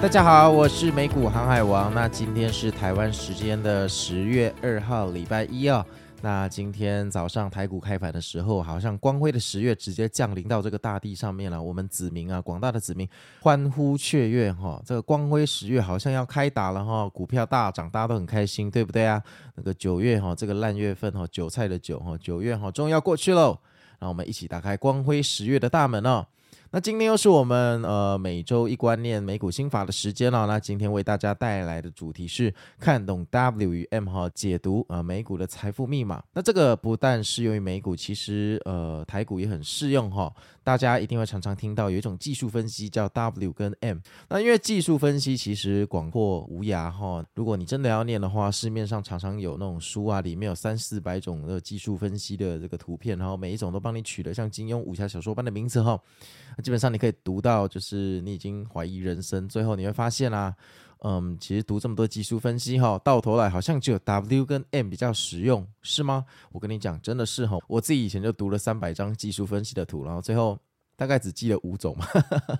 大家好，我是美股航海王。那今天是台湾时间的十月二号，礼拜一哦。那今天早上台股开盘的时候，好像光辉的十月直接降临到这个大地上面了。我们子民啊，广大的子民欢呼雀跃哈。这个光辉十月好像要开打了哈，股票大涨，大家都很开心，对不对啊？那个九月哈，这个烂月份哈，韭菜的韭哈，九月哈，终于要过去喽。让我们一起打开光辉十月的大门哦。那今天又是我们呃每周一观念美股心法的时间了。那今天为大家带来的主题是看懂 W 与 M 哈，解读、呃、美股的财富密码。那这个不但适用于美股，其实呃台股也很适用哈。大家一定会常常听到有一种技术分析叫 W 跟 M。那因为技术分析其实广阔无涯哈。如果你真的要念的话，市面上常常有那种书啊，里面有三四百种的技术分析的这个图片，然后每一种都帮你取得像金庸武侠小说般的名字哈。基本上你可以读到，就是你已经怀疑人生，最后你会发现啊，嗯，其实读这么多技术分析哈，到头来好像只有 W 跟 M 比较实用，是吗？我跟你讲，真的是哈，我自己以前就读了三百张技术分析的图，然后最后大概只记了五种嘛，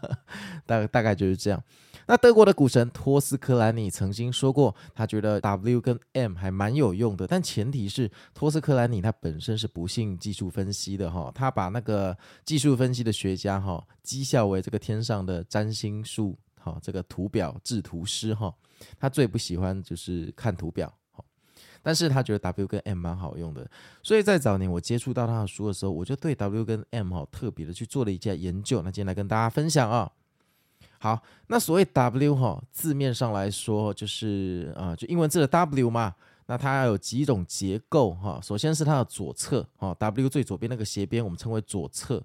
大大概就是这样。那德国的股神托斯克兰尼曾经说过，他觉得 W 跟 M 还蛮有用的，但前提是托斯克兰尼他本身是不信技术分析的哈，他把那个技术分析的学家哈讥笑为这个天上的占星术好，这个图表制图师哈，他最不喜欢就是看图表，但是他觉得 W 跟 M 蛮好用的，所以在早年我接触到他的书的时候，我就对 W 跟 M 哈特别的去做了一下研究，那今天来跟大家分享啊。好，那所谓 W 哈，字面上来说就是啊、就英文字的 W 嘛。那它有几种结构哈。首先是它的左侧哈，W 最左边那个斜边我们称为左侧。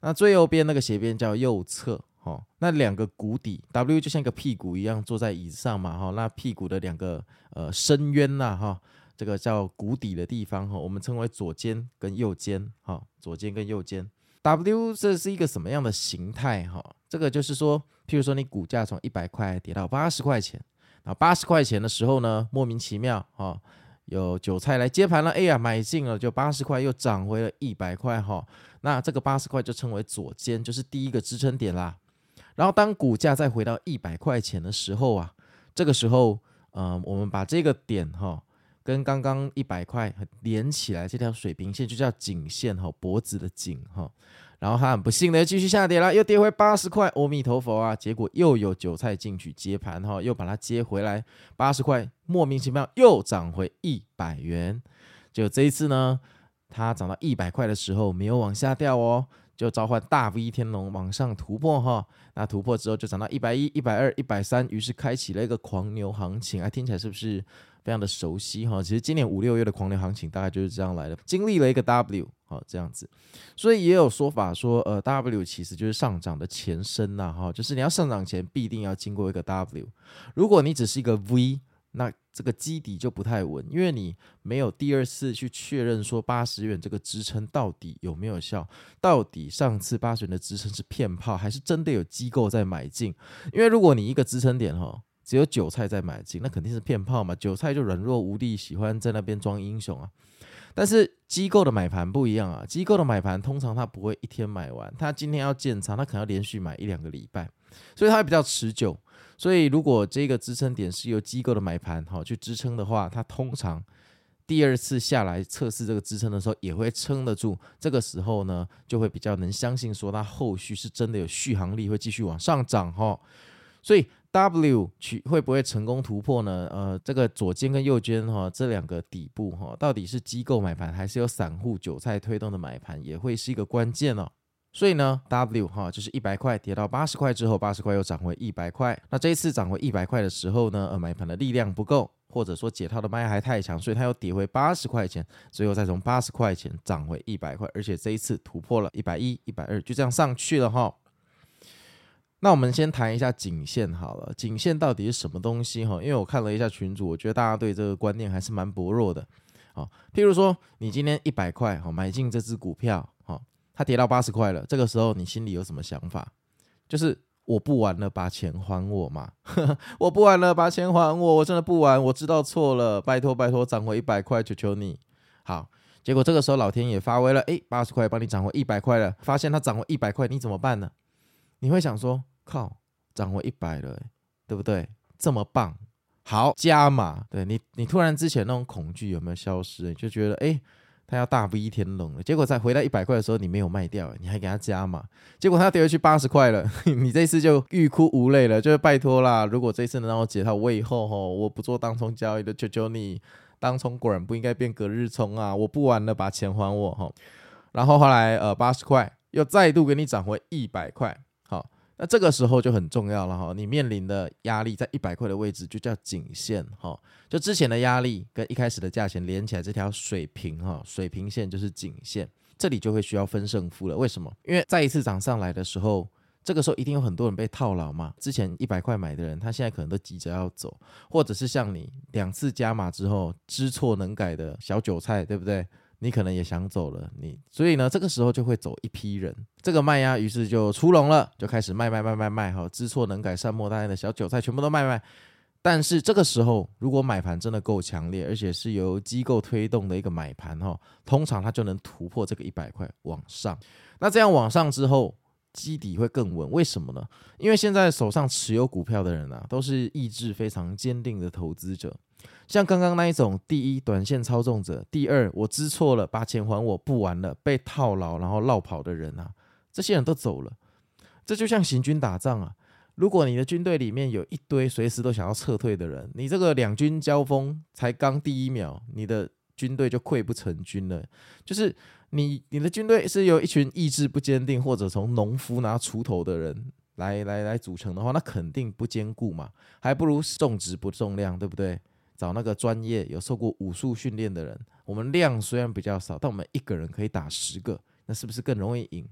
那最右边那个斜边叫右侧哈。那两个谷底 W 就像一个屁股一样坐在椅子上嘛哈。那屁股的两个呃深渊呐哈，这个叫谷底的地方哈，我们称为左肩跟右肩哈，左肩跟右肩。W 这是一个什么样的形态哈？这个就是说，譬如说你股价从一百块跌到八十块钱，然后八十块钱的时候呢，莫名其妙哈，有韭菜来接盘了，哎呀买进了，就八十块又涨回了一百块哈。那这个八十块就称为左肩，就是第一个支撑点啦。然后当股价再回到一百块钱的时候啊，这个时候，嗯，我们把这个点哈。跟刚刚一百块连起来，这条水平线就叫颈线哈，脖子的颈哈。然后它很不幸的继续下跌了，又跌回八十块，阿弥陀佛啊！结果又有韭菜进去接盘哈，又把它接回来八十块，莫名其妙又涨回一百元。就这一次呢，它涨到一百块的时候没有往下掉哦，就召唤大 V 天龙往上突破哈。那突破之后就涨到一百一、一百二、一百三，于是开启了一个狂牛行情。哎，听起来是不是？非常的熟悉哈，其实今年五六月的狂牛行情大概就是这样来的，经历了一个 W 好这样子，所以也有说法说，呃，W 其实就是上涨的前身呐哈，就是你要上涨前必定要经过一个 W，如果你只是一个 V，那这个基底就不太稳，因为你没有第二次去确认说八十元这个支撑到底有没有效，到底上次八十元的支撑是骗炮还是真的有机构在买进？因为如果你一个支撑点哈，只有韭菜在买进，那肯定是骗炮嘛，韭菜就软弱无力，喜欢在那边装英雄啊。但是机构的买盘不一样啊，机构的买盘通常它不会一天买完，它今天要建仓，它可能要连续买一两个礼拜，所以它比较持久。所以如果这个支撑点是由机构的买盘好去支撑的话，它通常第二次下来测试这个支撑的时候也会撑得住。这个时候呢，就会比较能相信说它后续是真的有续航力，会继续往上涨哈。所以。W 取会不会成功突破呢？呃，这个左肩跟右肩哈，这两个底部哈，到底是机构买盘还是有散户韭菜推动的买盘，也会是一个关键哦。所以呢，W 哈就是一百块跌到八十块之后，八十块又涨回一百块。那这一次涨回一百块的时候呢，呃，买盘的力量不够，或者说解套的卖还太强，所以它又跌回八十块钱，最后再从八十块钱涨回一百块，而且这一次突破了一百一、一百二，就这样上去了哈。那我们先谈一下颈线好了，颈线到底是什么东西哈？因为我看了一下群主，我觉得大家对这个观念还是蛮薄弱的。好，譬如说你今天一百块哈买进这只股票，哈，它跌到八十块了，这个时候你心里有什么想法？就是我不玩了，把钱还我嘛！我不玩了，把钱还我！我真的不玩，我知道错了，拜托拜托，涨回一百块，求求你！好，结果这个时候老天爷发威了，诶，八十块帮你涨回一百块了，发现它涨回一百块，你怎么办呢？你会想说，靠，涨回一百了，对不对？这么棒，好加码。对你，你突然之前那种恐惧有没有消失？你就觉得，哎，他要大飞天龙了。结果在回到一百块的时候，你没有卖掉，你还给他加码。结果他跌回去八十块了，你这次就欲哭无泪了，就是拜托啦。如果这次能让我解套，我以后吼我不做当冲交易的，求求你，当冲果然不应该变隔日冲啊！我不玩了，把钱还我哈。然后后来呃八十块又再度给你涨回一百块。那这个时候就很重要了哈，你面临的压力在一百块的位置就叫颈线哈，就之前的压力跟一开始的价钱连起来，这条水平哈，水平线就是颈线，这里就会需要分胜负了。为什么？因为再一次涨上来的时候，这个时候一定有很多人被套牢嘛。之前一百块买的人，他现在可能都急着要走，或者是像你两次加码之后知错能改的小韭菜，对不对？你可能也想走了，你所以呢，这个时候就会走一批人，这个卖压于是就出笼了，就开始卖卖卖卖卖，哈，知错能改善莫大焉的小韭菜全部都卖卖。但是这个时候，如果买盘真的够强烈，而且是由机构推动的一个买盘哈，通常它就能突破这个一百块往上。那这样往上之后，基底会更稳。为什么呢？因为现在手上持有股票的人啊，都是意志非常坚定的投资者。像刚刚那一种，第一短线操纵者，第二我知错了，把钱还我，不玩了，被套牢然后落跑的人啊，这些人都走了。这就像行军打仗啊，如果你的军队里面有一堆随时都想要撤退的人，你这个两军交锋才刚第一秒，你的军队就溃不成军了。就是你你的军队是由一群意志不坚定或者从农夫拿锄头的人来来来组成的话，那肯定不坚固嘛，还不如重质不重量，对不对？找那个专业有受过武术训练的人，我们量虽然比较少，但我们一个人可以打十个，那是不是更容易赢？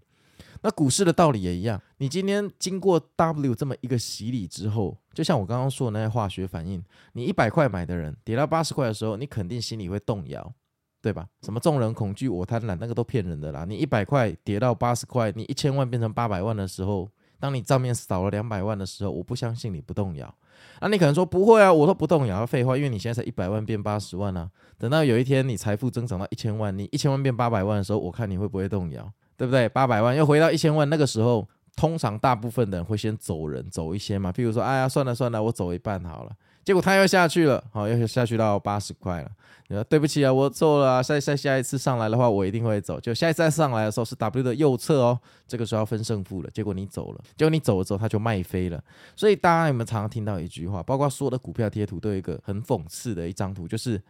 那股市的道理也一样，你今天经过 W 这么一个洗礼之后，就像我刚刚说的那些化学反应，你一百块买的人跌到八十块的时候，你肯定心里会动摇，对吧？什么众人恐惧我贪婪，那个都骗人的啦。你一百块跌到八十块，你一千万变成八百万的时候，当你账面少了两百万的时候，我不相信你不动摇。那、你可能说不会啊，我说不动摇，废话，因为你现在才一百万变八十万啊。等到有一天你财富增长到一千万，你一千万变八百万的时候，我看你会不会动摇，对不对？八百万又回到一千万，那个时候通常大部分的人会先走人，走一些嘛。譬如说，哎呀，算了算了，我走一半好了。结果他又下去了，好，又下去到八十块了。你说对不起啊，我错了啊。下下下一次上来的话，我一定会走。就下一次再上来的时候是 W 的右侧哦，这个时候要分胜负了。结果你走了，结果你走了之后，他就卖飞了。所以大家有没有常常听到一句话？包括所有的股票贴图都有一个很讽刺的一张图，就是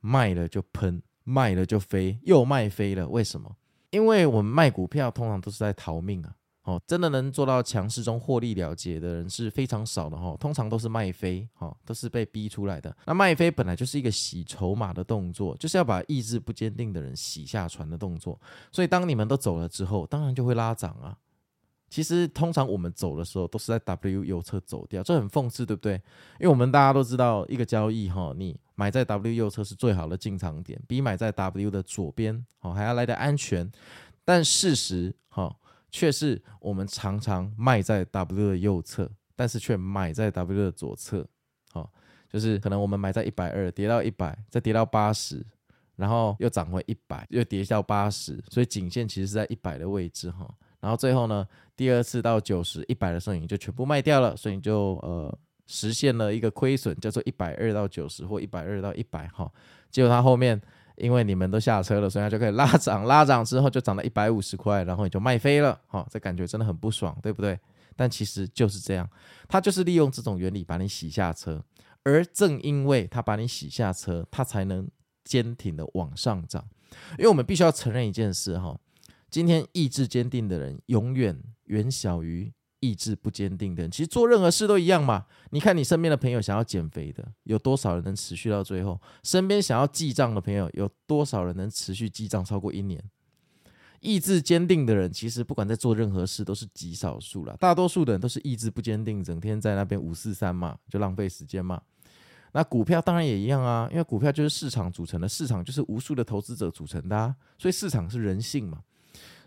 卖了就喷，卖了就飞，又卖飞了。为什么？因为我们卖股票通常都是在逃命啊。哦，真的能做到强势中获利了结的人是非常少的哈，通常都是卖飞，哈，都是被逼出来的。那卖飞本来就是一个洗筹码的动作，就是要把意志不坚定的人洗下船的动作。所以当你们都走了之后，当然就会拉涨啊。其实通常我们走的时候都是在 W 右侧走掉，这很讽刺，对不对？因为我们大家都知道，一个交易哈，你买在 W 右侧是最好的进场点，比买在 W 的左边哦还要来得安全。但事实哈却是我们常常卖在 W 的右侧，但是却买在 W 的左侧。好，就是可能我们买在一百二，跌到一百，再跌到八十。然后又涨回一百，又跌到八十，所以颈线其实是在一百的位置哈。然后最后呢，第二次到九十、一百的时候，你就全部卖掉了，所以你就呃实现了一个亏损，叫做一百二到九十或一百二到一百哈。结果它后面因为你们都下车了，所以它就可以拉涨，拉涨之后就涨到一百五十块，然后你就卖飞了哈。这感觉真的很不爽，对不对？但其实就是这样，它就是利用这种原理把你洗下车，而正因为它把你洗下车，它才能。坚挺的往上涨，因为我们必须要承认一件事哈，今天意志坚定的人永远远小于意志不坚定的人。其实做任何事都一样嘛。你看你身边的朋友想要减肥的，有多少人能持续到最后？身边想要记账的朋友，有多少人能持续记账超过一年？意志坚定的人，其实不管在做任何事都是极少数了，大多数的人都是意志不坚定，整天在那边五四三嘛，就浪费时间嘛。那股票当然也一样啊，因为股票就是市场组成的，市场就是无数的投资者组成的啊，所以市场是人性嘛。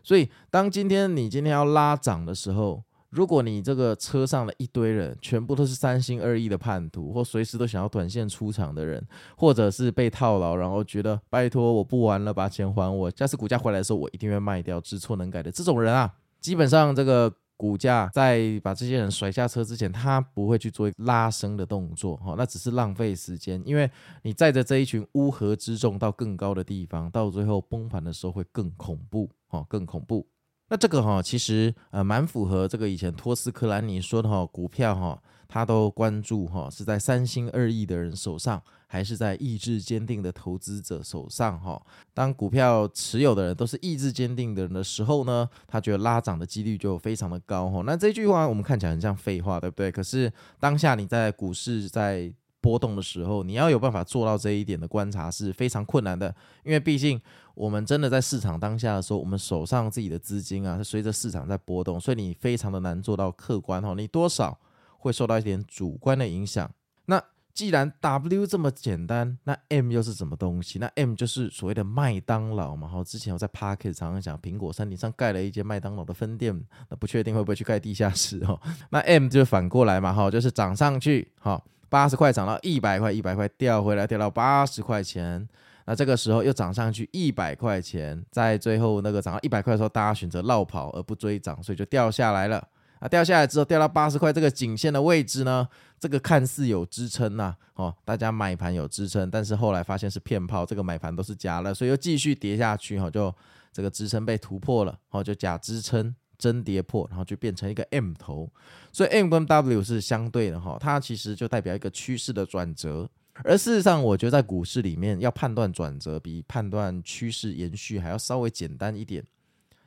所以当今天你今天要拉涨的时候，如果你这个车上的一堆人全部都是三心二意的叛徒，或随时都想要短线出场的人，或者是被套牢，然后觉得拜托我不玩了，把钱还我，下次股价回来的时候我一定会卖掉，知错能改的这种人啊，基本上这个。股价在把这些人甩下车之前，他不会去做拉升的动作，哈，那只是浪费时间。因为你载着这一群乌合之众到更高的地方，到最后崩盘的时候会更恐怖，哈，更恐怖。那这个哈，其实呃蛮符合这个以前托斯克兰尼说的哈，股票哈，他都关注哈，是在三心二意的人手上。还是在意志坚定的投资者手上哈。当股票持有的人都是意志坚定的人的时候呢，他觉得拉涨的几率就非常的高哈。那这句话我们看起来很像废话，对不对？可是当下你在股市在波动的时候，你要有办法做到这一点的观察是非常困难的，因为毕竟我们真的在市场当下的时候，我们手上自己的资金啊是随着市场在波动，所以你非常的难做到客观哈。你多少会受到一点主观的影响。那既然 W 这么简单，那 M 又是什么东西？那 M 就是所谓的麦当劳嘛。好，之前我在 Podcast 常常讲，苹果山顶上盖了一间麦当劳的分店，那不确定会不会去盖地下室哦。那 M 就反过来嘛，哈，就是涨上去，哈，八十块涨到一百块，一百块掉回来，掉到八十块钱。那这个时候又涨上去一百块钱，在最后那个涨到一百块的时候，大家选择落跑而不追涨，所以就掉下来了。啊，掉下来之后掉到八十块这个颈线的位置呢，这个看似有支撑呐，哦，大家买盘有支撑，但是后来发现是骗炮，这个买盘都是假的，所以又继续跌下去，哈，就这个支撑被突破了，哦，就假支撑真跌破，然后就变成一个 M 头，所以 M 跟 W 是相对的，哈，它其实就代表一个趋势的转折，而事实上，我觉得在股市里面要判断转折，比判断趋势延续还要稍微简单一点，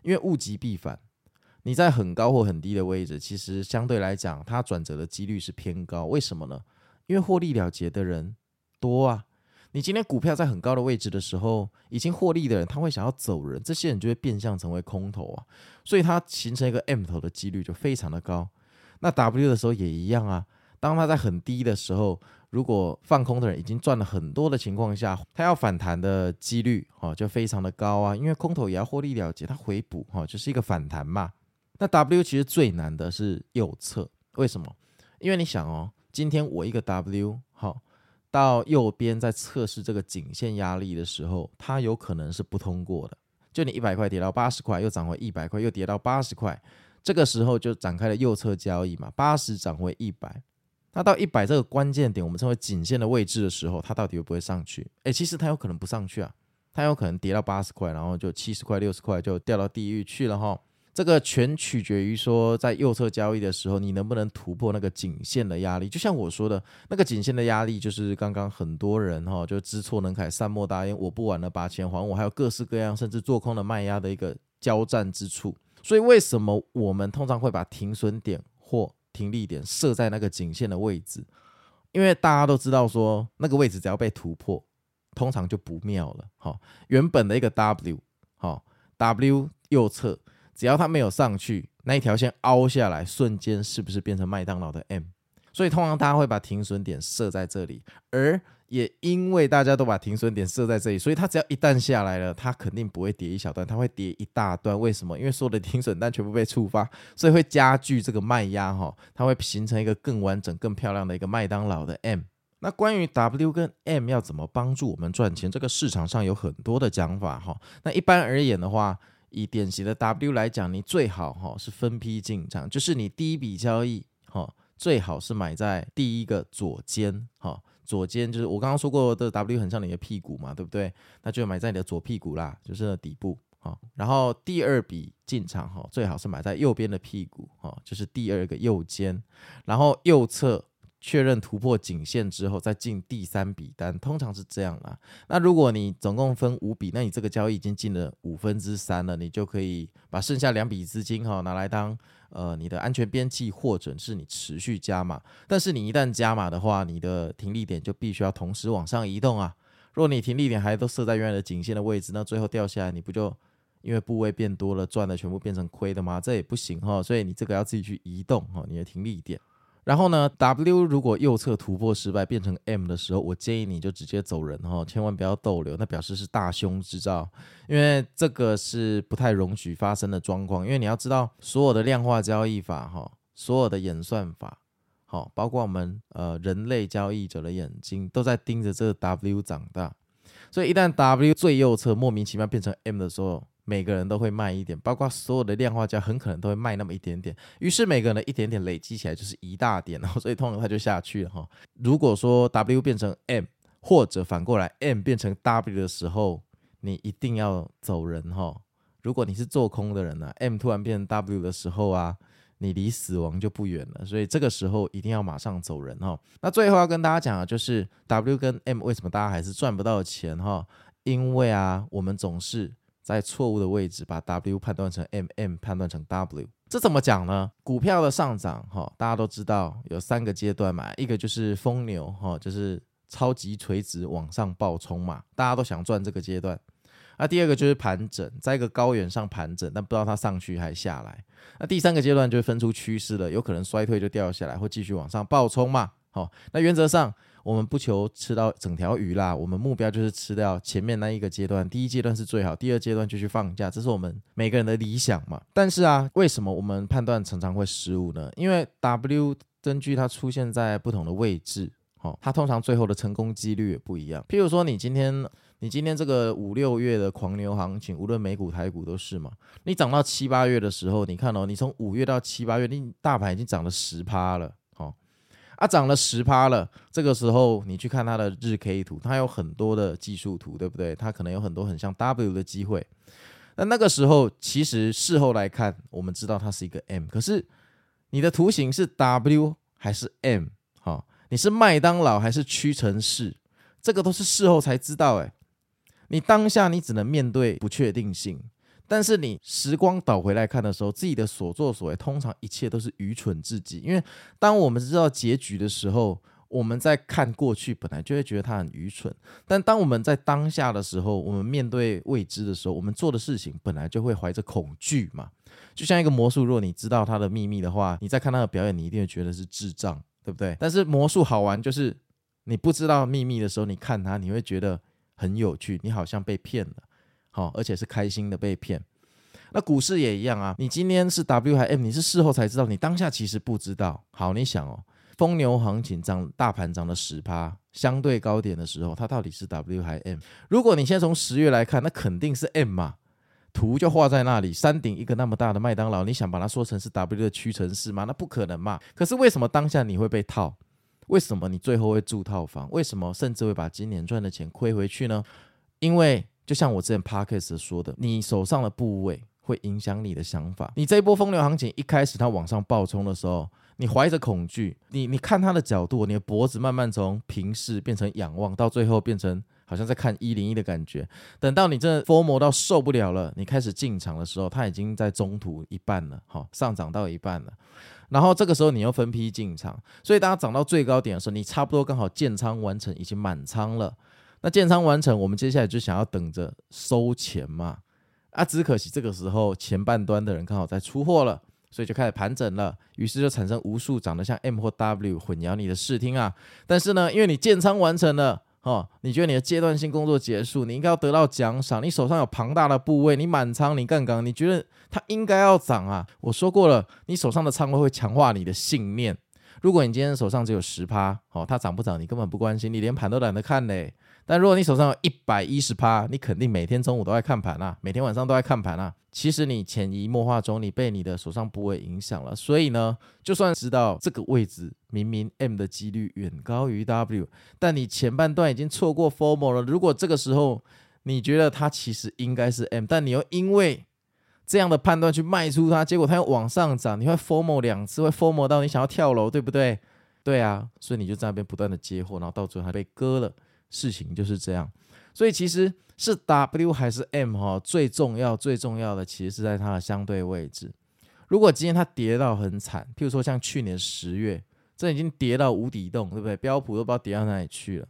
因为物极必反。你在很高或很低的位置，其实相对来讲，它转折的几率是偏高。为什么呢？因为获利了结的人多啊。你今天股票在很高的位置的时候，已经获利的人，他会想要走人，这些人就会变相成为空头啊。所以它形成一个 M 头的几率就非常的高。那 W 的时候也一样啊。当它在很低的时候，如果放空的人已经赚了很多的情况下，它要反弹的几率哦就非常的高啊。因为空头也要获利了结，它回补哈就是一个反弹嘛。那 W 其实最难的是右侧，为什么？因为你想哦，今天我一个 W 到右边在测试这个颈线压力的时候，它有可能是不通过的。就你一百块跌到八十块，又涨回一百块，又跌到八十块，这个时候就展开了右侧交易嘛。八十涨回一百，那到一百这个关键点，我们称为颈线的位置的时候，它到底会不会上去？诶，其实它有可能不上去啊，它有可能跌到八十块，然后就七十块、六十块就掉到地狱去了哈。这个全取决于说，在右侧交易的时候，你能不能突破那个颈线的压力。就像我说的，那个颈线的压力，就是刚刚很多人哈，就知错能改，善莫大焉，我不玩了，把钱还我，还有各式各样，甚至做空的卖压的一个交战之处。所以，为什么我们通常会把停损点或停利点设在那个颈线的位置？因为大家都知道说，那个位置只要被突破，通常就不妙了。哈，原本的一个 W，哈，W 右侧。只要它没有上去，那一条线凹下来，瞬间是不是变成麦当劳的 M？所以通常大家会把停损点设在这里，而也因为大家都把停损点设在这里，所以它只要一旦下来了，它肯定不会跌一小段，它会跌一大段。为什么？因为所有的停损单全部被触发，所以会加剧这个卖压哈，它会形成一个更完整、更漂亮的一个麦当劳的 M。那关于 W 跟 M 要怎么帮助我们赚钱，这个市场上有很多的讲法哈。那一般而言的话，以典型的 W 来讲，你最好哈是分批进场，就是你第一笔交易哈最好是买在第一个左肩哈，左肩就是我刚刚说过的 W 很像你的屁股嘛，对不对？那就买在你的左屁股啦，就是底部哈。然后第二笔进场哈，最好是买在右边的屁股哈，就是第二个右肩，然后右侧。确认突破颈线之后，再进第三笔单，通常是这样啦。那如果你总共分五笔，那你这个交易已经进了五分之三了，你就可以把剩下两笔资金哈拿来当呃你的安全边际，或者是你持续加码。但是你一旦加码的话，你的停利点就必须要同时往上移动啊。如果你停利点还都设在原来的颈线的位置，那最后掉下来，你不就因为部位变多了，赚的全部变成亏的吗？这也不行哈。所以你这个要自己去移动哈，你的停利点。然后呢，W 如果右侧突破失败变成 M 的时候，我建议你就直接走人哈，千万不要逗留，那表示是大凶之兆，因为这个是不太容许发生的状况。因为你要知道，所有的量化交易法哈，所有的演算法，好，包括我们呃人类交易者的眼睛都在盯着这个 W 长大，所以一旦 W 最右侧莫名其妙变成 M 的时候，每个人都会卖一点，包括所有的量化家很可能都会卖那么一点点，于是每个人一点点累积起来就是一大点，然 后所以通常它就下去了哈。如果说 W 变成 M，或者反过来 M 变成 W 的时候，你一定要走人哈。如果你是做空的人呢，M 突然变成 W 的时候啊，你离死亡就不远了，所以这个时候一定要马上走人哈。那最后要跟大家讲的就是 W 跟 M 为什么大家还是赚不到钱哈？因为啊，我们总是。在错误的位置把 W 判断成 M，M 判断成 W，这怎么讲呢？股票的上涨，哈，大家都知道有三个阶段嘛，一个就是疯牛，哈，就是超级垂直往上暴冲嘛，大家都想赚这个阶段。那第二个就是盘整，在一个高原上盘整，但不知道它上去还下来。那第三个阶段就分出趋势了，有可能衰退就掉下来，或继续往上暴冲嘛。好，那原则上。我们不求吃到整条鱼啦，我们目标就是吃掉前面那一个阶段。第一阶段是最好，第二阶段就去放假，这是我们每个人的理想嘛。但是啊，为什么我们判断常常会失误呢？因为 W 根据它出现在不同的位置，哦，它通常最后的成功几率也不一样。譬如说，你今天你今天这个五六月的狂牛行情，无论美股台股都是嘛。你涨到七八月的时候，你看哦，你从五月到七八月，你大盘已经涨了十趴了。啊，涨了十趴了。这个时候你去看它的日 K 图，它有很多的技术图，对不对？它可能有很多很像 W 的机会。那那个时候，其实事后来看，我们知道它是一个 M。可是你的图形是 W 还是 M？好，你是麦当劳还是屈臣氏？这个都是事后才知道。诶，你当下你只能面对不确定性。但是你时光倒回来看的时候，自己的所作所为，通常一切都是愚蠢至极。因为当我们知道结局的时候，我们在看过去，本来就会觉得它很愚蠢。但当我们在当下的时候，我们面对未知的时候，我们做的事情本来就会怀着恐惧嘛。就像一个魔术，如果你知道它的秘密的话，你在看他的表演，你一定会觉得是智障，对不对？但是魔术好玩，就是你不知道秘密的时候，你看它，你会觉得很有趣，你好像被骗了。好，而且是开心的被骗。那股市也一样啊，你今天是 W 还 M，你是事后才知道，你当下其实不知道。好，你想哦，疯牛行情涨，大盘涨了十趴，相对高点的时候，它到底是 W 还 M？如果你先从十月来看，那肯定是 M 嘛，图就画在那里，山顶一个那么大的麦当劳，你想把它说成是 W 的屈臣氏吗？那不可能嘛。可是为什么当下你会被套？为什么你最后会住套房？为什么甚至会把今年赚的钱亏回去呢？因为就像我之前 Parkes 说的，你手上的部位会影响你的想法。你这一波风流行情一开始它往上暴冲的时候，你怀着恐惧，你你看它的角度，你的脖子慢慢从平视变成仰望，到最后变成好像在看一零一的感觉。等到你真的 FOMO 到受不了了，你开始进场的时候，它已经在中途一半了，好，上涨到一半了。然后这个时候你又分批进场，所以当它涨到最高点的时候，你差不多刚好建仓完成，已经满仓了。那建仓完成，我们接下来就想要等着收钱嘛。啊，只可惜这个时候前半端的人刚好在出货了，所以就开始盘整了，于是就产生无数长得像 M 或 W 混淆你的视听啊。但是呢，因为你建仓完成了。哦，你觉得你的阶段性工作结束，你应该要得到奖赏。你手上有庞大的部位，你满仓，你杠杆，你觉得它应该要涨啊？我说过了，你手上的仓位会强化你的信念。如果你今天手上只有十趴，哦，它涨不涨你根本不关心，你连盘都懒得看嘞。但如果你手上有一百一十趴，你肯定每天中午都在看盘啊，每天晚上都在看盘啊。其实你潜移默化中，你被你的手上部位影响了。所以呢，就算知道这个位置明明 M 的几率远高于 W，但你前半段已经错过 FOMO 了。如果这个时候你觉得它其实应该是 M，但你又因为这样的判断去卖出它，结果它又往上涨，你会 FOMO 两次，会 FOMO 到你想要跳楼，对不对？对啊，所以你就在那边不断的接货，然后到最后还被割了。事情就是这样，所以其实是 W 还是 M 哈，最重要最重要的其实是在它的相对位置。如果今天它跌到很惨，譬如说像去年十月，这已经跌到无底洞，对不对？标普都不知道跌到哪里去了。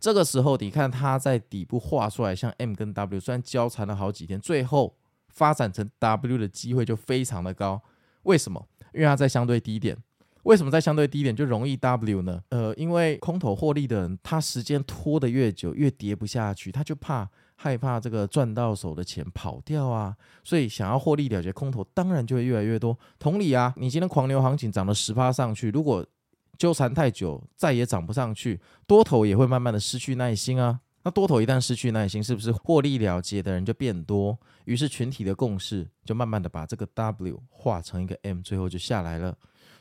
这个时候你看它在底部画出来，像 M 跟 W，虽然交缠了好几天，最后发展成 W 的机会就非常的高。为什么？因为它在相对低点。为什么在相对低点就容易 W 呢？呃，因为空头获利的人，他时间拖得越久，越跌不下去，他就怕害怕这个赚到手的钱跑掉啊，所以想要获利了结空头，当然就会越来越多。同理啊，你今天狂牛行情涨了十趴上去，如果纠缠太久，再也涨不上去，多头也会慢慢的失去耐心啊。那多头一旦失去耐心，是不是获利了结的人就变多？于是群体的共识就慢慢的把这个 W 化成一个 M，最后就下来了。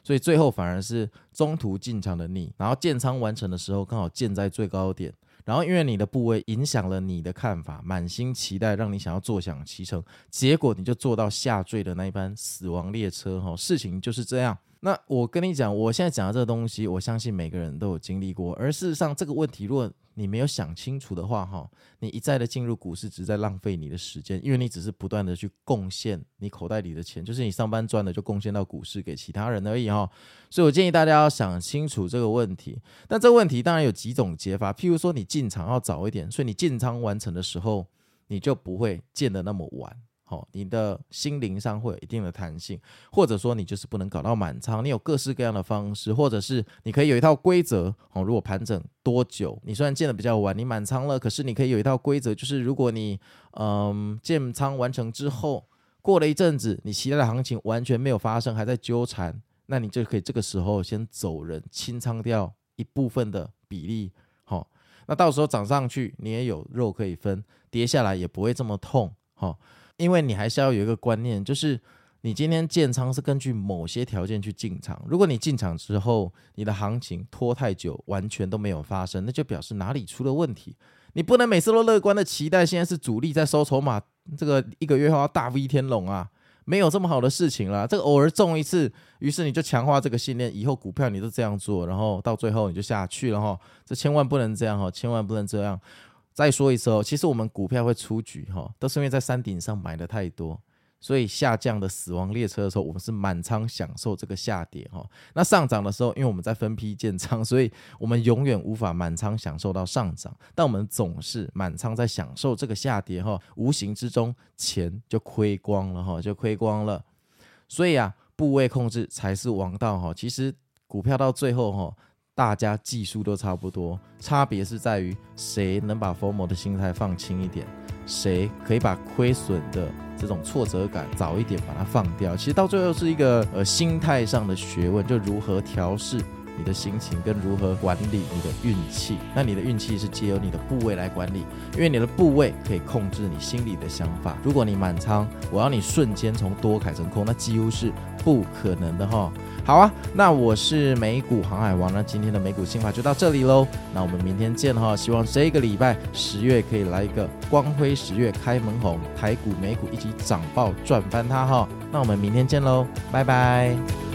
所以最后反而是中途进场的你，然后建仓完成的时候刚好建在最高点，然后因为你的部位影响了你的看法，满心期待让你想要坐享其成，结果你就坐到下坠的那一班死亡列车哈，事情就是这样。那我跟你讲，我现在讲的这个东西，我相信每个人都有经历过，而事实上这个问题如果你没有想清楚的话，哈，你一再的进入股市，只是在浪费你的时间，因为你只是不断的去贡献你口袋里的钱，就是你上班赚的就贡献到股市给其他人而已，哈。所以我建议大家要想清楚这个问题。但这个问题当然有几种解法，譬如说你进场要早一点，所以你建仓完成的时候，你就不会建的那么晚。好，你的心灵上会有一定的弹性，或者说你就是不能搞到满仓，你有各式各样的方式，或者是你可以有一套规则。哦，如果盘整多久，你虽然建的比较晚，你满仓了，可是你可以有一套规则，就是如果你嗯建仓完成之后，过了一阵子，你期待的行情完全没有发生，还在纠缠，那你就可以这个时候先走人，清仓掉一部分的比例。好，那到时候涨上去，你也有肉可以分，跌下来也不会这么痛。好。因为你还是要有一个观念，就是你今天建仓是根据某些条件去进场。如果你进场之后，你的行情拖太久，完全都没有发生，那就表示哪里出了问题。你不能每次都乐观的期待现在是主力在收筹码，这个一个月后要大 V 天龙啊，没有这么好的事情啦。这个偶尔中一次，于是你就强化这个信念，以后股票你都这样做，然后到最后你就下去了哈。这千万不能这样哈，千万不能这样。再说一次哦，其实我们股票会出局哈，都是因为在山顶上买的太多，所以下降的死亡列车的时候，我们是满仓享受这个下跌哈。那上涨的时候，因为我们在分批建仓，所以我们永远无法满仓享受到上涨，但我们总是满仓在享受这个下跌哈，无形之中钱就亏光了哈，就亏光了。所以啊，部位控制才是王道哈。其实股票到最后哈。大家技术都差不多，差别是在于谁能把 FOMO 的心态放轻一点，谁可以把亏损的这种挫折感早一点把它放掉。其实到最后是一个呃心态上的学问，就如何调试你的心情，跟如何管理你的运气。那你的运气是借由你的部位来管理，因为你的部位可以控制你心里的想法。如果你满仓，我要你瞬间从多改成空，那几乎是不可能的哈。好啊，那我是美股航海王，那今天的美股新法就到这里喽，那我们明天见哈，希望这个礼拜十月可以来一个光辉十月开门红，台股美股一起涨爆赚翻它哈，那我们明天见喽，拜拜。